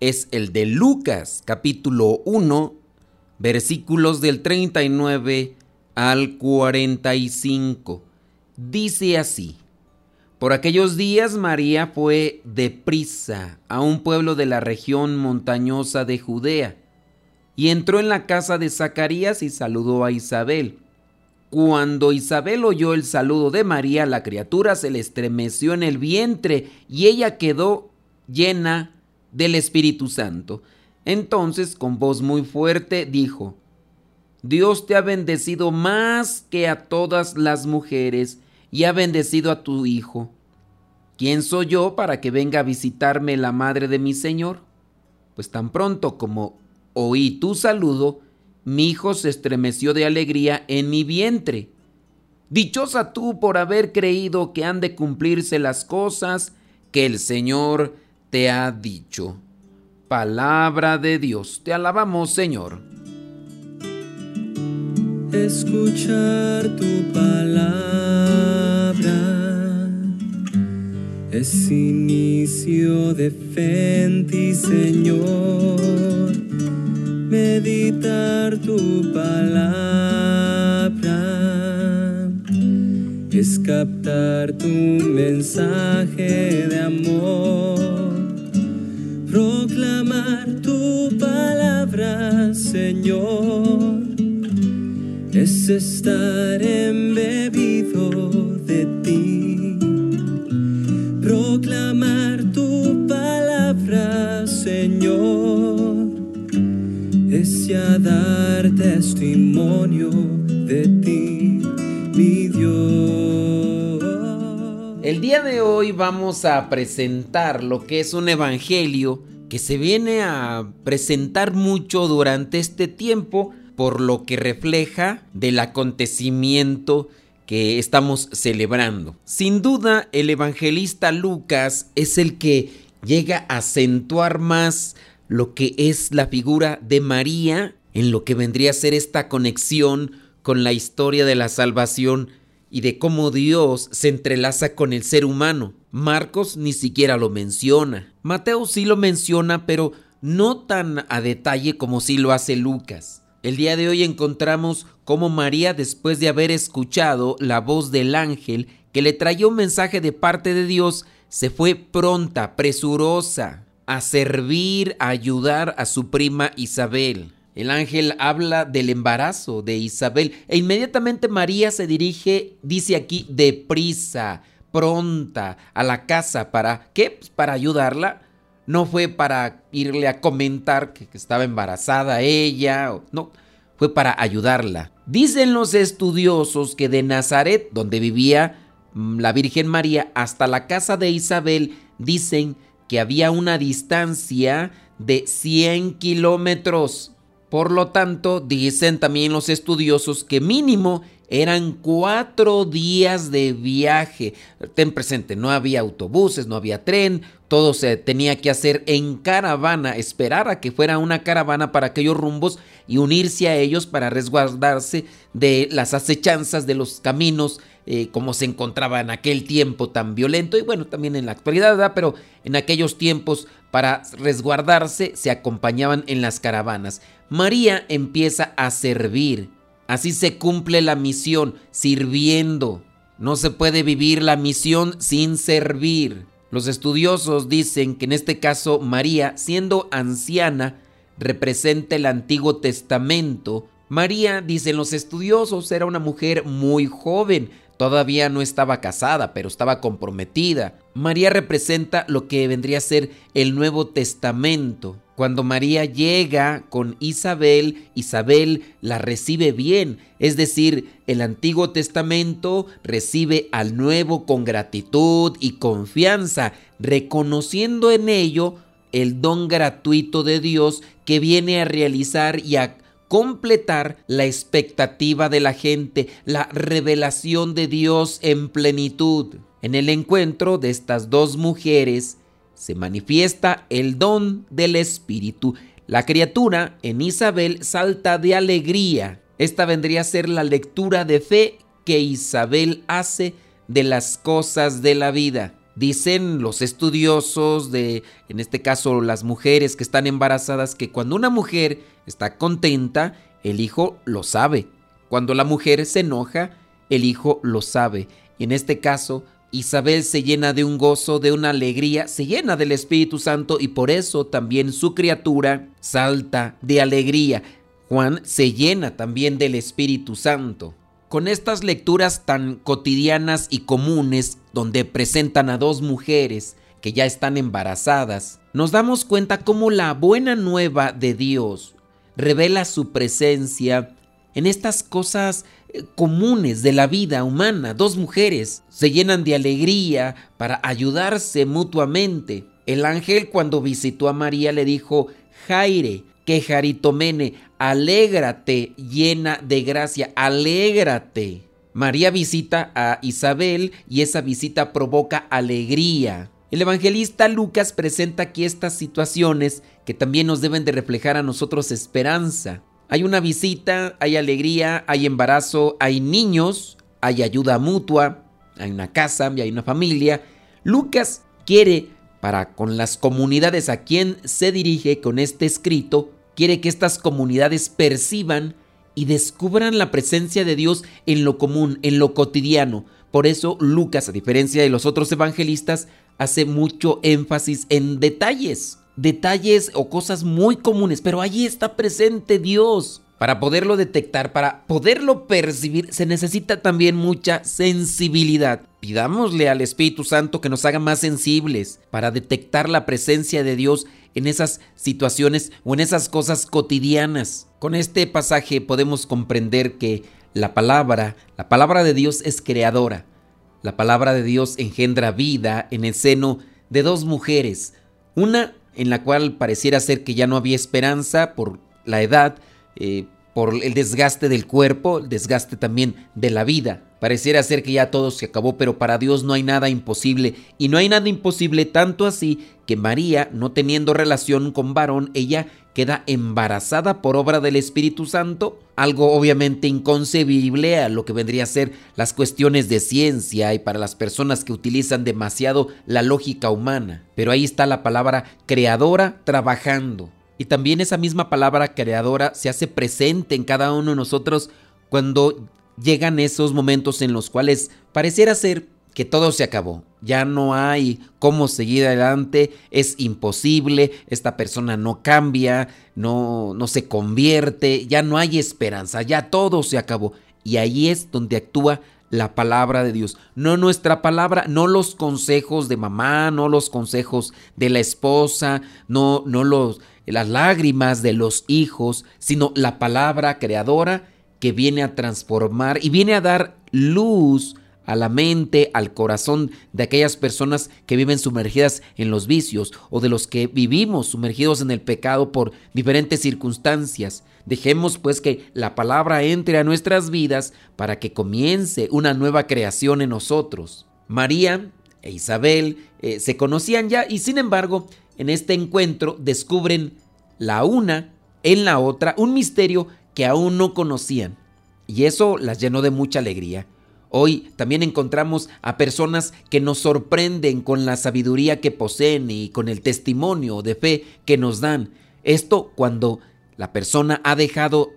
es el de Lucas, capítulo 1, versículos del 39 al 45. Dice así, por aquellos días María fue deprisa a un pueblo de la región montañosa de Judea y entró en la casa de Zacarías y saludó a Isabel. Cuando Isabel oyó el saludo de María, la criatura se le estremeció en el vientre y ella quedó llena del Espíritu Santo. Entonces, con voz muy fuerte, dijo, Dios te ha bendecido más que a todas las mujeres y ha bendecido a tu Hijo. ¿Quién soy yo para que venga a visitarme la madre de mi Señor? Pues tan pronto como oí tu saludo, mi hijo se estremeció de alegría en mi vientre. Dichosa tú por haber creído que han de cumplirse las cosas que el Señor te ha dicho. Palabra de Dios, te alabamos Señor. Escuchar tu palabra es inicio de fe ti, Señor. Meditar tu palabra es captar tu mensaje de amor proclamar tu palabra, Señor, es estar embebido de ti. Proclamar tu palabra, Señor, es ya dar testimonio de ti, mi Dios. El día de hoy vamos a presentar lo que es un evangelio que se viene a presentar mucho durante este tiempo por lo que refleja del acontecimiento que estamos celebrando. Sin duda, el evangelista Lucas es el que llega a acentuar más lo que es la figura de María en lo que vendría a ser esta conexión con la historia de la salvación y de cómo Dios se entrelaza con el ser humano. Marcos ni siquiera lo menciona. Mateo sí lo menciona, pero no tan a detalle como sí lo hace Lucas. El día de hoy encontramos cómo María, después de haber escuchado la voz del ángel que le traía un mensaje de parte de Dios, se fue pronta, presurosa, a servir, a ayudar a su prima Isabel. El ángel habla del embarazo de Isabel e inmediatamente María se dirige, dice aquí, deprisa, pronta a la casa. ¿Para qué? Pues para ayudarla. No fue para irle a comentar que, estaba embarazada ella, no, fue para ayudarla. Dicen los estudiosos que de Nazaret, donde vivía mm, la Virgen María, hasta la casa de Isabel, dicen que había una distancia de 100 kilómetros. Por lo tanto, dicen también los estudiosos que mínimo eran cuatro días de viaje. Ten presente, no había autobuses, no había tren, todo se tenía que hacer en caravana, esperar a que fuera una caravana para aquellos rumbos y unirse a ellos para resguardarse de las acechanzas de los caminos eh, como se encontraba en aquel tiempo tan violento y bueno, también en la actualidad, pero en aquellos tiempos para resguardarse se acompañaban en las caravanas. María empieza a servir. Así se cumple la misión, sirviendo. No se puede vivir la misión sin servir. Los estudiosos dicen que en este caso María, siendo anciana, representa el Antiguo Testamento. María, dicen los estudiosos, era una mujer muy joven, Todavía no estaba casada, pero estaba comprometida. María representa lo que vendría a ser el Nuevo Testamento. Cuando María llega con Isabel, Isabel la recibe bien, es decir, el Antiguo Testamento recibe al Nuevo con gratitud y confianza, reconociendo en ello el don gratuito de Dios que viene a realizar y a completar la expectativa de la gente, la revelación de Dios en plenitud. En el encuentro de estas dos mujeres se manifiesta el don del Espíritu. La criatura en Isabel salta de alegría. Esta vendría a ser la lectura de fe que Isabel hace de las cosas de la vida. Dicen los estudiosos de, en este caso las mujeres que están embarazadas, que cuando una mujer está contenta, el hijo lo sabe. Cuando la mujer se enoja, el hijo lo sabe. Y en este caso, Isabel se llena de un gozo, de una alegría, se llena del Espíritu Santo y por eso también su criatura salta de alegría. Juan se llena también del Espíritu Santo. Con estas lecturas tan cotidianas y comunes, donde presentan a dos mujeres que ya están embarazadas, nos damos cuenta cómo la buena nueva de Dios revela su presencia en estas cosas comunes de la vida humana. Dos mujeres se llenan de alegría para ayudarse mutuamente. El ángel cuando visitó a María le dijo, Jaire, que Jaritomene, alégrate llena de gracia, alégrate. María visita a Isabel y esa visita provoca alegría. El evangelista Lucas presenta aquí estas situaciones que también nos deben de reflejar a nosotros esperanza. Hay una visita, hay alegría, hay embarazo, hay niños, hay ayuda mutua, hay una casa y hay una familia. Lucas quiere para con las comunidades a quien se dirige con este escrito, quiere que estas comunidades perciban y descubran la presencia de Dios en lo común, en lo cotidiano. Por eso Lucas, a diferencia de los otros evangelistas, hace mucho énfasis en detalles detalles o cosas muy comunes, pero allí está presente Dios. Para poderlo detectar, para poderlo percibir, se necesita también mucha sensibilidad. Pidámosle al Espíritu Santo que nos haga más sensibles para detectar la presencia de Dios en esas situaciones o en esas cosas cotidianas. Con este pasaje podemos comprender que la palabra, la palabra de Dios es creadora. La palabra de Dios engendra vida en el seno de dos mujeres. Una en la cual pareciera ser que ya no había esperanza por la edad, eh, por el desgaste del cuerpo, el desgaste también de la vida. Pareciera ser que ya todo se acabó, pero para Dios no hay nada imposible. Y no hay nada imposible tanto así que María, no teniendo relación con varón, ella queda embarazada por obra del Espíritu Santo, algo obviamente inconcebible a lo que vendría a ser las cuestiones de ciencia y para las personas que utilizan demasiado la lógica humana. Pero ahí está la palabra creadora trabajando. Y también esa misma palabra creadora se hace presente en cada uno de nosotros cuando llegan esos momentos en los cuales pareciera ser que todo se acabó. Ya no hay cómo seguir adelante, es imposible, esta persona no cambia, no, no se convierte, ya no hay esperanza, ya todo se acabó. Y ahí es donde actúa la palabra de Dios. No nuestra palabra, no los consejos de mamá, no los consejos de la esposa, no, no los, las lágrimas de los hijos, sino la palabra creadora que viene a transformar y viene a dar luz a la mente, al corazón de aquellas personas que viven sumergidas en los vicios o de los que vivimos sumergidos en el pecado por diferentes circunstancias. Dejemos pues que la palabra entre a nuestras vidas para que comience una nueva creación en nosotros. María e Isabel eh, se conocían ya y sin embargo en este encuentro descubren la una en la otra un misterio que aún no conocían. Y eso las llenó de mucha alegría. Hoy también encontramos a personas que nos sorprenden con la sabiduría que poseen y con el testimonio de fe que nos dan. Esto cuando la persona ha dejado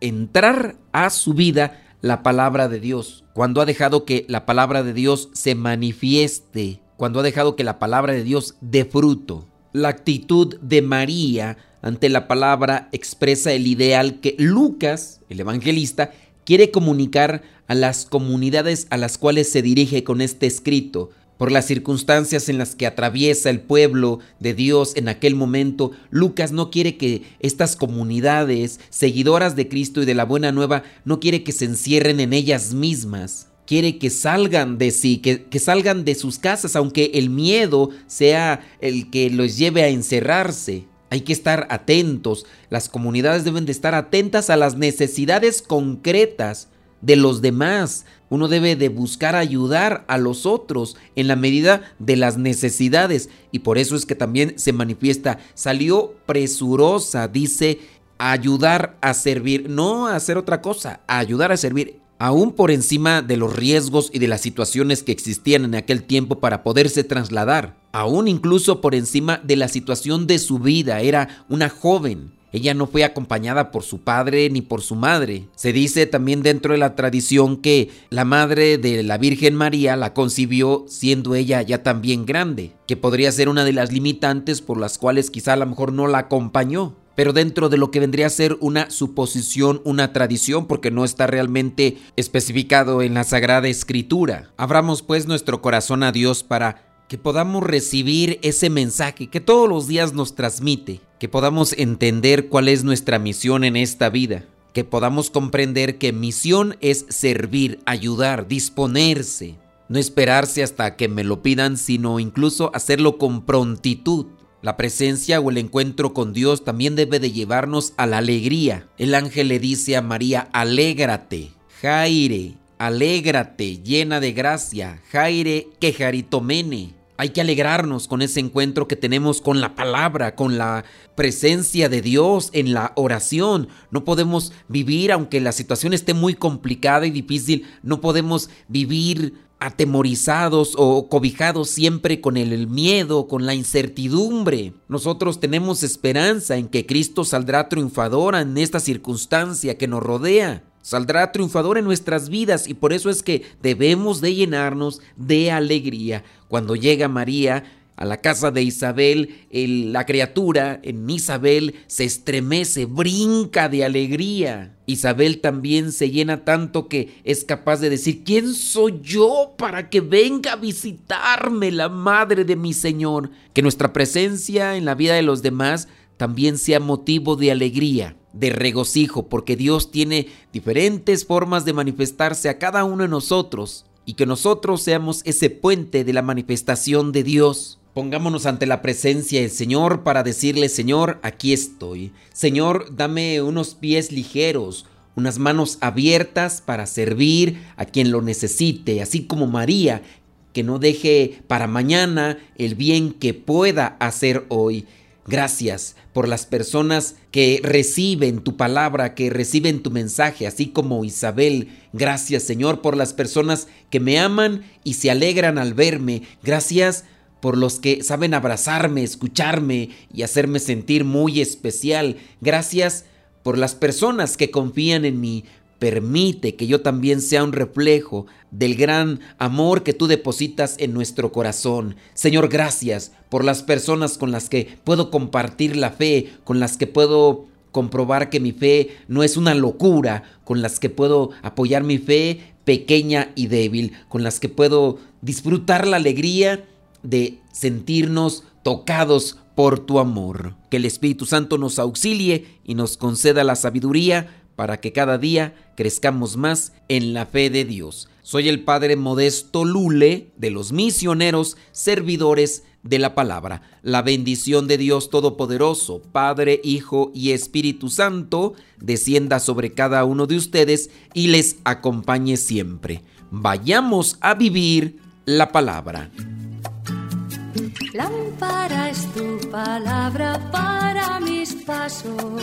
entrar a su vida la palabra de Dios, cuando ha dejado que la palabra de Dios se manifieste, cuando ha dejado que la palabra de Dios dé fruto. La actitud de María ante la palabra expresa el ideal que Lucas, el evangelista, quiere comunicar a las comunidades a las cuales se dirige con este escrito. Por las circunstancias en las que atraviesa el pueblo de Dios en aquel momento, Lucas no quiere que estas comunidades, seguidoras de Cristo y de la Buena Nueva, no quiere que se encierren en ellas mismas. quiere que salgan de sí, que, que, salgan de sus casas, aunque el miedo sea el que los lleve a encerrarse. Hay que estar atentos, las comunidades deben de estar atentas a las necesidades concretas de los demás. Uno debe de buscar ayudar a los otros en la medida de las necesidades. Y por eso es que también se manifiesta, salió presurosa, dice, ayudar a servir, no a hacer otra cosa, a ayudar a servir, aún por encima de los riesgos y de las situaciones que existían en aquel tiempo para poderse trasladar, aún incluso por encima de la situación de su vida, era una joven ella no fue acompañada por su padre ni por su madre. Se dice también dentro de la tradición que la madre de la Virgen María la concibió siendo ella ya también grande, que podría ser una de las limitantes por las cuales quizá a lo mejor no la acompañó. Pero dentro de lo que vendría a ser una suposición, una tradición, porque no está realmente especificado en la Sagrada Escritura. Abramos pues nuestro corazón a Dios para que podamos recibir ese mensaje que todos los días nos transmite, que podamos entender cuál es nuestra misión en esta vida, que podamos comprender que misión es servir, ayudar, disponerse, no esperarse hasta que me lo pidan, sino incluso hacerlo con prontitud. La presencia o el encuentro con Dios también debe de llevarnos a la alegría. El ángel le dice a María, alégrate, Jaire, alégrate, llena de gracia, Jaire, quejaritomene. Hay que alegrarnos con ese encuentro que tenemos con la palabra, con la presencia de Dios en la oración. No podemos vivir, aunque la situación esté muy complicada y difícil, no podemos vivir atemorizados o cobijados siempre con el miedo, con la incertidumbre. Nosotros tenemos esperanza en que Cristo saldrá triunfador en esta circunstancia que nos rodea saldrá triunfador en nuestras vidas y por eso es que debemos de llenarnos de alegría. Cuando llega María a la casa de Isabel, la criatura en Isabel se estremece, brinca de alegría. Isabel también se llena tanto que es capaz de decir, ¿quién soy yo para que venga a visitarme la madre de mi Señor? Que nuestra presencia en la vida de los demás también sea motivo de alegría de regocijo, porque Dios tiene diferentes formas de manifestarse a cada uno de nosotros y que nosotros seamos ese puente de la manifestación de Dios. Pongámonos ante la presencia del Señor para decirle, Señor, aquí estoy. Señor, dame unos pies ligeros, unas manos abiertas para servir a quien lo necesite, así como María, que no deje para mañana el bien que pueda hacer hoy. Gracias por las personas que reciben tu palabra, que reciben tu mensaje, así como Isabel. Gracias Señor por las personas que me aman y se alegran al verme. Gracias por los que saben abrazarme, escucharme y hacerme sentir muy especial. Gracias por las personas que confían en mí, Permite que yo también sea un reflejo del gran amor que tú depositas en nuestro corazón. Señor, gracias por las personas con las que puedo compartir la fe, con las que puedo comprobar que mi fe no es una locura, con las que puedo apoyar mi fe pequeña y débil, con las que puedo disfrutar la alegría de sentirnos tocados por tu amor. Que el Espíritu Santo nos auxilie y nos conceda la sabiduría para que cada día crezcamos más en la fe de Dios. Soy el Padre Modesto Lule de los misioneros servidores de la palabra. La bendición de Dios Todopoderoso, Padre, Hijo y Espíritu Santo, descienda sobre cada uno de ustedes y les acompañe siempre. Vayamos a vivir la palabra. Lámpara es tu palabra para mis pasos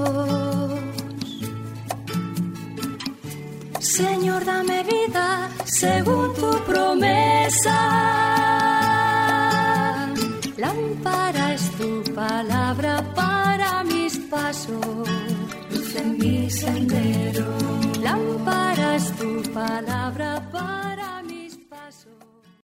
sendero. Lámpara es tu palabra